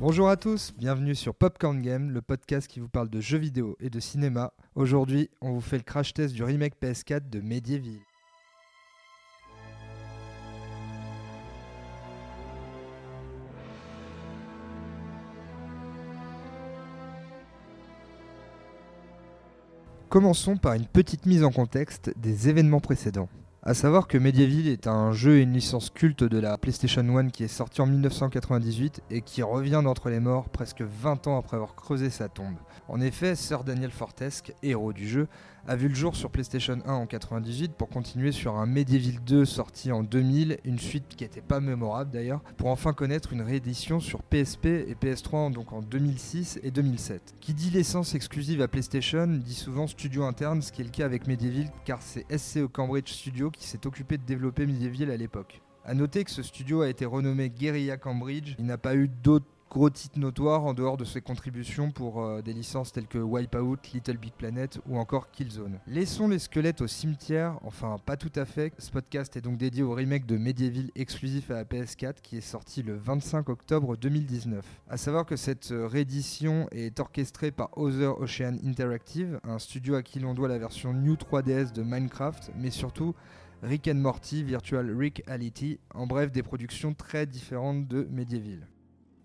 Bonjour à tous, bienvenue sur Popcorn Game, le podcast qui vous parle de jeux vidéo et de cinéma. Aujourd'hui, on vous fait le crash test du remake PS4 de Medieval. Commençons par une petite mise en contexte des événements précédents. A savoir que Medieval est un jeu et une licence culte de la PlayStation 1 qui est sorti en 1998 et qui revient d'entre les morts presque 20 ans après avoir creusé sa tombe. En effet, Sir Daniel Fortesque, héros du jeu, a vu le jour sur PlayStation 1 en 98 pour continuer sur un Medieval 2 sorti en 2000, une suite qui n'était pas mémorable d'ailleurs, pour enfin connaître une réédition sur PSP et PS3 donc en 2006 et 2007. Qui dit licence exclusive à PlayStation dit souvent studio interne, ce qui est le cas avec Medieval car c'est SCE Cambridge Studio qui s'est occupé de développer Medieval à l'époque. A noter que ce studio a été renommé Guerrilla Cambridge, il n'a pas eu d'autres gros titres notoires en dehors de ses contributions pour euh, des licences telles que Wipeout, Little Big Planet ou encore Killzone. Laissons les squelettes au cimetière, enfin pas tout à fait. Ce podcast est donc dédié au remake de Medieval exclusif à la PS4 qui est sorti le 25 octobre 2019. A savoir que cette euh, réédition est orchestrée par Other Ocean Interactive, un studio à qui l'on doit la version New 3DS de Minecraft, mais surtout Rick Morty, Virtual Rick Reality, en bref des productions très différentes de Medieval.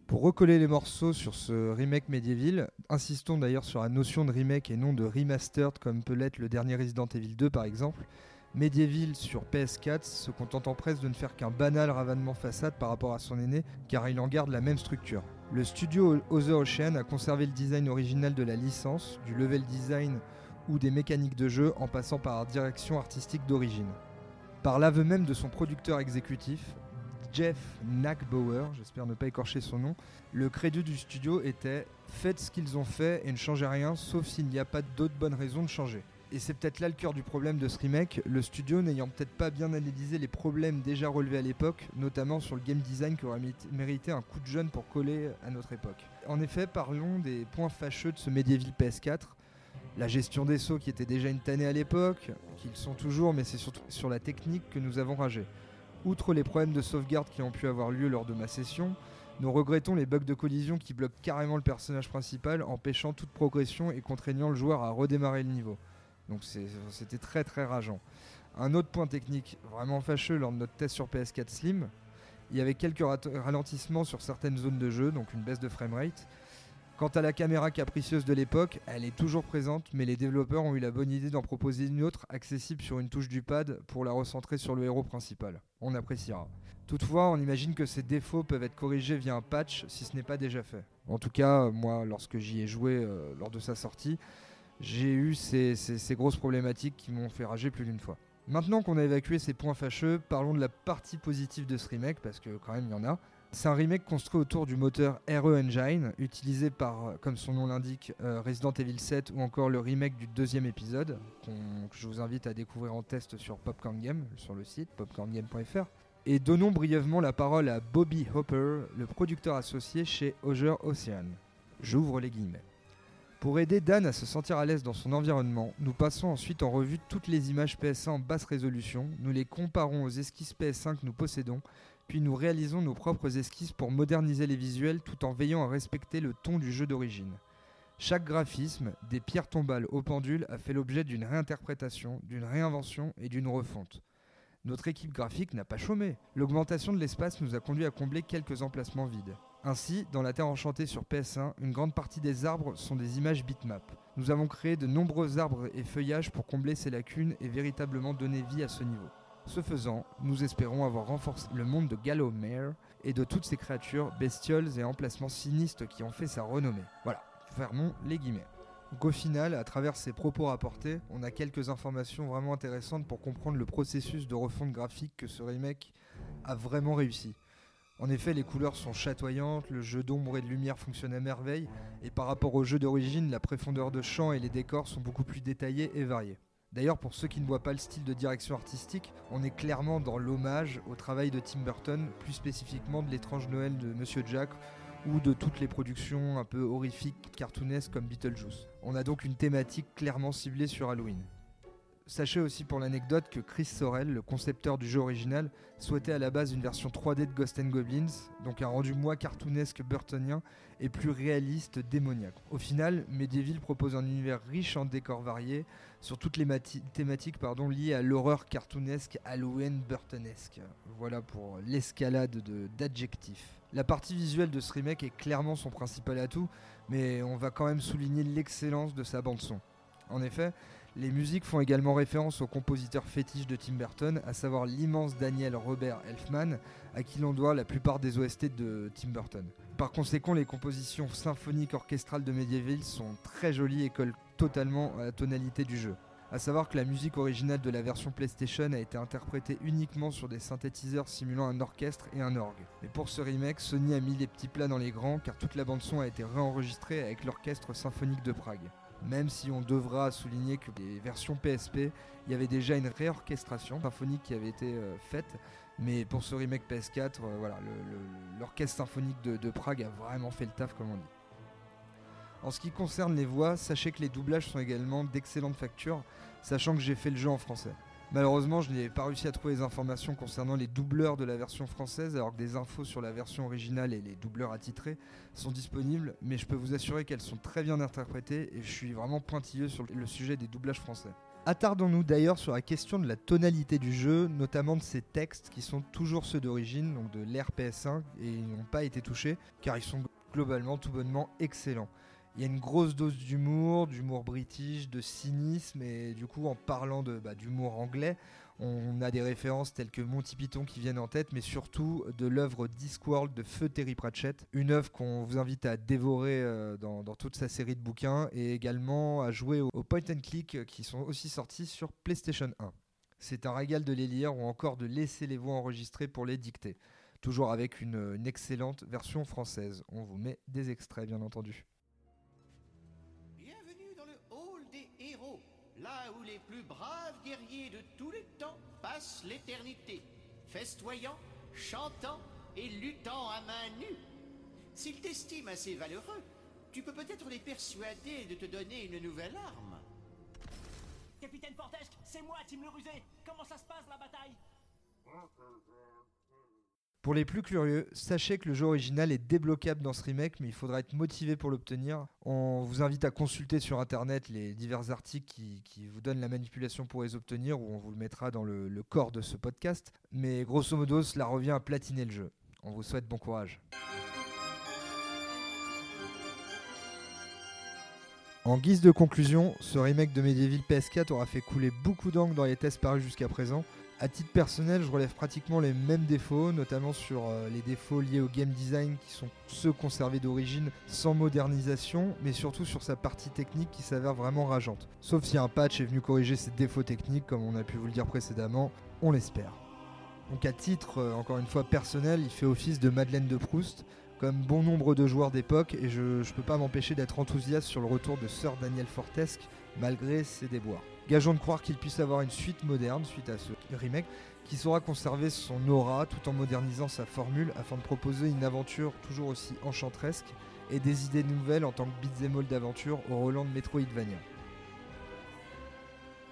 Pour recoller les morceaux sur ce remake Medieval, insistons d'ailleurs sur la notion de remake et non de remastered comme peut l'être le dernier Resident Evil 2 par exemple. Medieval sur PS4 se contentant presque de ne faire qu'un banal ravanement façade par rapport à son aîné car il en garde la même structure. Le studio Other Ocean a conservé le design original de la licence, du level design ou des mécaniques de jeu en passant par la direction artistique d'origine. Par l'aveu même de son producteur exécutif, Jeff Nackbauer, j'espère ne pas écorcher son nom, le crédit du studio était Faites ce qu'ils ont fait et ne changez rien, sauf s'il n'y a pas d'autres bonnes raisons de changer. Et c'est peut-être là le cœur du problème de ce remake, le studio n'ayant peut-être pas bien analysé les problèmes déjà relevés à l'époque, notamment sur le game design qui aurait mérité un coup de jeune pour coller à notre époque. En effet, parlons des points fâcheux de ce Medieval PS4. La gestion des sauts qui était déjà une tannée à l'époque, qu'ils sont toujours, mais c'est surtout sur la technique que nous avons ragé. Outre les problèmes de sauvegarde qui ont pu avoir lieu lors de ma session, nous regrettons les bugs de collision qui bloquent carrément le personnage principal, empêchant toute progression et contraignant le joueur à redémarrer le niveau. Donc c'était très très rageant. Un autre point technique vraiment fâcheux lors de notre test sur PS4 Slim, il y avait quelques ralentissements sur certaines zones de jeu, donc une baisse de framerate. Quant à la caméra capricieuse de l'époque, elle est toujours présente, mais les développeurs ont eu la bonne idée d'en proposer une autre accessible sur une touche du pad pour la recentrer sur le héros principal. On appréciera. Toutefois, on imagine que ces défauts peuvent être corrigés via un patch si ce n'est pas déjà fait. En tout cas, moi, lorsque j'y ai joué euh, lors de sa sortie, j'ai eu ces, ces grosses problématiques qui m'ont fait rager plus d'une fois. Maintenant qu'on a évacué ces points fâcheux, parlons de la partie positive de ce remake, parce que quand même il y en a. C'est un remake construit autour du moteur RE Engine, utilisé par, comme son nom l'indique, euh, Resident Evil 7 ou encore le remake du deuxième épisode, que je vous invite à découvrir en test sur Popcorn Game, sur le site popcorngame.fr. Et donnons brièvement la parole à Bobby Hopper, le producteur associé chez Oger Ocean. J'ouvre les guillemets. Pour aider Dan à se sentir à l'aise dans son environnement, nous passons ensuite en revue toutes les images PS1 en basse résolution, nous les comparons aux esquisses PS1 que nous possédons, puis nous réalisons nos propres esquisses pour moderniser les visuels tout en veillant à respecter le ton du jeu d'origine. Chaque graphisme, des pierres tombales au pendule, a fait l'objet d'une réinterprétation, d'une réinvention et d'une refonte. Notre équipe graphique n'a pas chômé. L'augmentation de l'espace nous a conduit à combler quelques emplacements vides. Ainsi, dans la Terre enchantée sur PS1, une grande partie des arbres sont des images bitmap. Nous avons créé de nombreux arbres et feuillages pour combler ces lacunes et véritablement donner vie à ce niveau. Ce faisant, nous espérons avoir renforcé le monde de Gallowmere et de toutes ces créatures, bestioles et emplacements sinistres qui ont fait sa renommée. Voilà, fermons les guillemets. Donc au final, à travers ces propos rapportés, on a quelques informations vraiment intéressantes pour comprendre le processus de refonte graphique que ce remake a vraiment réussi. En effet, les couleurs sont chatoyantes, le jeu d'ombre et de lumière fonctionne à merveille, et par rapport au jeu d'origine, la profondeur de champ et les décors sont beaucoup plus détaillés et variés. D'ailleurs, pour ceux qui ne voient pas le style de direction artistique, on est clairement dans l'hommage au travail de Tim Burton, plus spécifiquement de l'étrange Noël de Monsieur Jack ou de toutes les productions un peu horrifiques, cartoonesques comme Beetlejuice. On a donc une thématique clairement ciblée sur Halloween. Sachez aussi pour l'anecdote que Chris Sorel, le concepteur du jeu original, souhaitait à la base une version 3D de Ghost and Goblins, donc un rendu moins cartoonesque burtonien et plus réaliste démoniaque. Au final, Medieval propose un univers riche en décors variés sur toutes les thématiques liées à l'horreur cartoonesque Halloween burtonesque. Voilà pour l'escalade d'adjectifs. La partie visuelle de ce remake est clairement son principal atout, mais on va quand même souligner l'excellence de sa bande son. En effet, les musiques font également référence au compositeur fétiche de Tim Burton, à savoir l'immense Daniel Robert Elfman, à qui l'on doit la plupart des OST de Tim Burton. Par conséquent, les compositions symphoniques orchestrales de Medieval sont très jolies et collent totalement à la tonalité du jeu. A savoir que la musique originale de la version PlayStation a été interprétée uniquement sur des synthétiseurs simulant un orchestre et un orgue. Mais pour ce remake, Sony a mis les petits plats dans les grands car toute la bande son a été réenregistrée avec l'orchestre symphonique de Prague même si on devra souligner que les versions PSP, il y avait déjà une réorchestration symphonique qui avait été euh, faite, mais pour ce remake PS4, euh, l'orchestre symphonique de, Prague a vraiment fait le taf, comme on dit. En ce qui concerne les voix, sachez que les doublages sont également d'excellente facture, sachant que j'ai fait le jeu en français. Malheureusement, je n'ai pas réussi à trouver les informations concernant les doubleurs de la version française, alors que des infos sur la version originale et les doubleurs attitrés sont disponibles, mais je peux vous assurer qu'elles sont très bien interprétées et je suis vraiment pointilleux sur le sujet des doublages français. Attardons-nous d'ailleurs sur la question de la tonalité du jeu, notamment de ces textes qui sont toujours ceux d'origine, donc de l'ère PS1, et n'ont pas été touchés, car ils sont globalement tout bonnement excellents. Il y a une grosse dose d'humour, d'humour british, de cynisme, et du coup, en parlant de, bah, d'humour anglais, on a des références telles que Monty Python qui viennent en tête, mais surtout de l'œuvre Discworld de Feu Terry Pratchett, une œuvre qu'on vous invite à dévorer euh, dans, toute sa série de bouquins, et également à jouer aux point and click qui sont aussi sortis sur PlayStation 1. C'est un régal de les lire ou encore de laisser les voix enregistrées pour les dicter. Toujours avec une excellente version française. On vous met des extraits bien entendu. Braves guerriers de tous les temps passent l'éternité, festoyant, chantant et luttant à main nue. S'ils t'estiment assez valeureux, tu peux peut-être les persuader de te donner une nouvelle arme. Capitaine Fortesque, c'est moi, Tim le Rusé. Comment ça se passe la bataille? Pour les plus curieux, sachez que le jeu original est débloquable dans ce remake, mais il faudra être motivé pour l'obtenir. On vous invite à consulter sur internet les divers articles qui, vous donnent la manipulation pour les obtenir, ou on vous le mettra dans le, le corps de ce podcast. Mais grosso modo, cela revient à platiner le jeu. On vous souhaite bon courage. En guise de conclusion, ce remake de Medieval PS4 aura fait couler beaucoup d'angles dans les tests parus jusqu'à présent, à titre personnel, je relève pratiquement les mêmes défauts, notamment sur euh, les défauts liés au game design qui sont ceux conservés d'origine sans modernisation, mais surtout sur sa partie technique qui s'avère vraiment rageante. Sauf si un patch est venu corriger ces défauts techniques, comme on a pu vous le dire précédemment, on l'espère. Donc à titre, euh, encore une fois personnel, il fait office de Madeleine de Proust, comme bon nombre de joueurs d'époque, et je ne peux pas m'empêcher d'être enthousiaste sur le retour de Sir Daniel Fortesque, malgré ses déboires. Gageons de croire qu'il puisse avoir une suite moderne suite à ce remake qui saura conserver son aura tout en modernisant sa formule afin de proposer une aventure toujours aussi enchanteresque et des idées nouvelles en tant que beat'em all d'aventure au Roland de Metroidvania.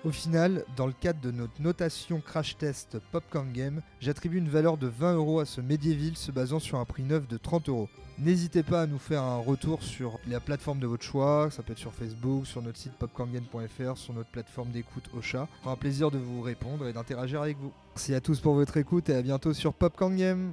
Au final, dans le cadre de notre notation crash test Popcorn Game, j'attribue une valeur de 20 euros à ce Medieval se basant sur un prix neuf de 30 euros. N'hésitez pas à nous faire un retour sur la plateforme de votre choix, ça peut être sur Facebook, sur notre site popcorngame.fr, sur notre plateforme d'écoute au chat. Ce un plaisir de vous répondre et d'interagir avec vous. Merci à tous pour votre écoute et à bientôt sur Popcorn Game.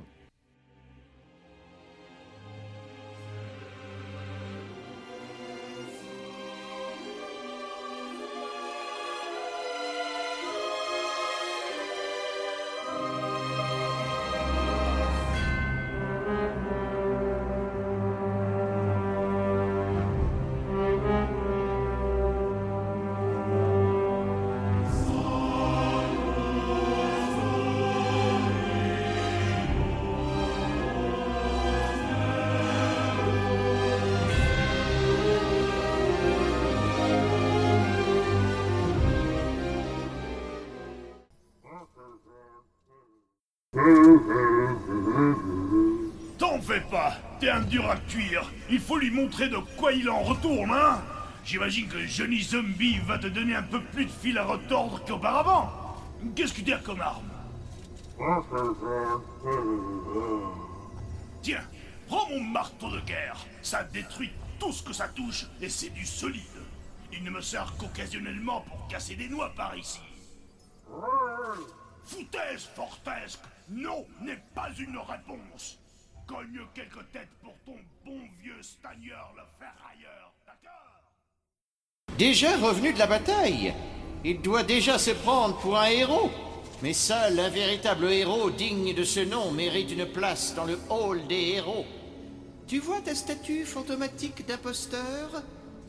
T'en fais pas T'es un dur à cuire Il faut lui montrer de quoi il en retourne, hein j'imagine que Johnny Zombie va te donner un peu plus de fil à retordre qu'auparavant. Qu'est-ce que tu as comme arme? Tiens, prends mon marteau de guerre. Ça détruit tout ce que ça touche et c'est du solide. Il ne me sert qu'occasionnellement pour casser des noix par ici. Foutaise fortesque, non n'est pas une réponse. Cogne quelques têtes pour ton bon vieux stagneur le ferrailleur, d'accord? Déjà revenu de la bataille, il doit déjà se prendre pour un héros. Mais seul un véritable héros digne de ce nom mérite une place dans le hall des héros. Tu vois ta statue fantomatique d'imposteur?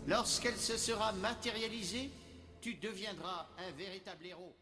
Lorsqu'elle se sera matérialisée, tu deviendras un véritable héros.